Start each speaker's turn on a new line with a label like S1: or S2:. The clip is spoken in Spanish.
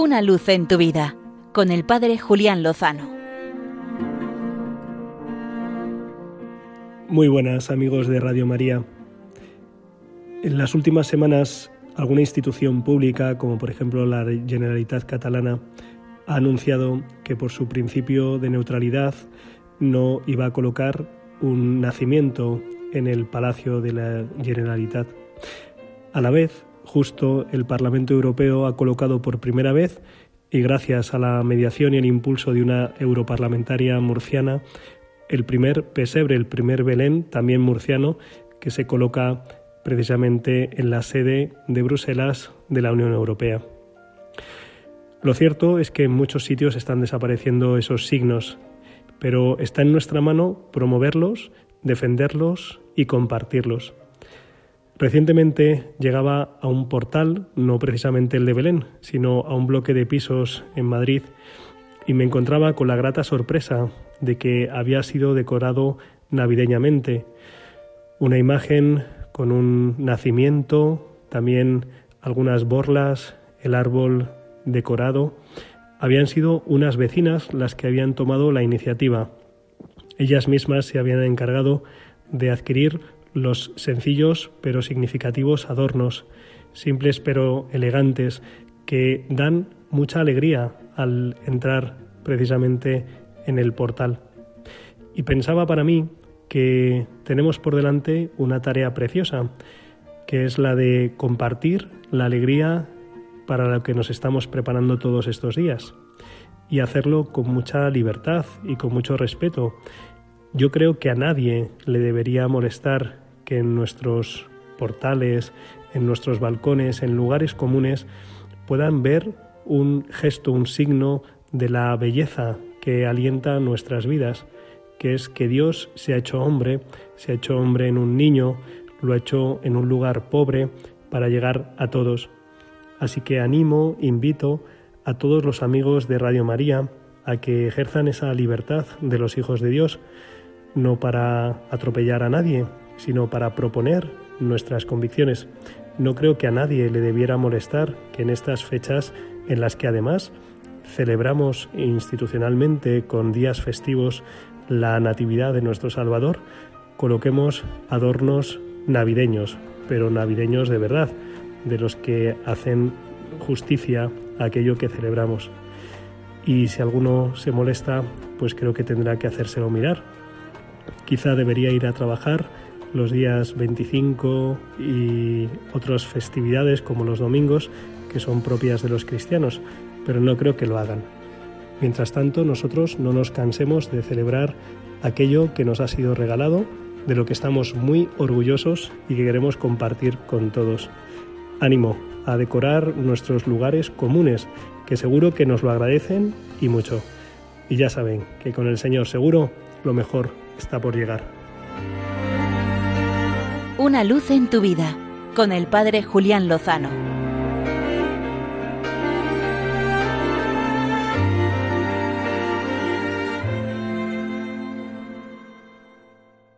S1: Una luz en tu vida con el Padre Julián Lozano.
S2: Muy buenas amigos de Radio María. En las últimas semanas alguna institución pública, como por ejemplo la Generalitat Catalana, ha anunciado que por su principio de neutralidad no iba a colocar un nacimiento en el Palacio de la Generalitat. A la vez, justo el Parlamento Europeo ha colocado por primera vez, y gracias a la mediación y el impulso de una europarlamentaria murciana, el primer pesebre, el primer Belén, también murciano, que se coloca precisamente en la sede de Bruselas de la Unión Europea. Lo cierto es que en muchos sitios están desapareciendo esos signos, pero está en nuestra mano promoverlos, defenderlos y compartirlos. Recientemente llegaba a un portal, no precisamente el de Belén, sino a un bloque de pisos en Madrid, y me encontraba con la grata sorpresa de que había sido decorado navideñamente. Una imagen con un nacimiento, también algunas borlas, el árbol decorado. Habían sido unas vecinas las que habían tomado la iniciativa. Ellas mismas se habían encargado de adquirir los sencillos pero significativos adornos, simples pero elegantes, que dan mucha alegría al entrar precisamente en el portal. Y pensaba para mí que tenemos por delante una tarea preciosa, que es la de compartir la alegría para la que nos estamos preparando todos estos días y hacerlo con mucha libertad y con mucho respeto. Yo creo que a nadie le debería molestar que en nuestros portales, en nuestros balcones, en lugares comunes, puedan ver un gesto, un signo de la belleza que alienta nuestras vidas, que es que Dios se ha hecho hombre, se ha hecho hombre en un niño, lo ha hecho en un lugar pobre para llegar a todos. Así que animo, invito a todos los amigos de Radio María a que ejerzan esa libertad de los hijos de Dios, no para atropellar a nadie, sino para proponer nuestras convicciones. No creo que a nadie le debiera molestar que en estas fechas en las que además celebramos institucionalmente con días festivos la Natividad de nuestro Salvador, coloquemos adornos navideños, pero navideños de verdad, de los que hacen justicia a aquello que celebramos. Y si alguno se molesta, pues creo que tendrá que hacérselo mirar. Quizá debería ir a trabajar los días 25 y otras festividades como los domingos que son propias de los cristianos, pero no creo que lo hagan. Mientras tanto, nosotros no nos cansemos de celebrar aquello que nos ha sido regalado, de lo que estamos muy orgullosos y que queremos compartir con todos. Ánimo a decorar nuestros lugares comunes, que seguro que nos lo agradecen y mucho. Y ya saben que con el Señor seguro lo mejor está por llegar.
S1: Una luz en tu vida con el Padre Julián Lozano.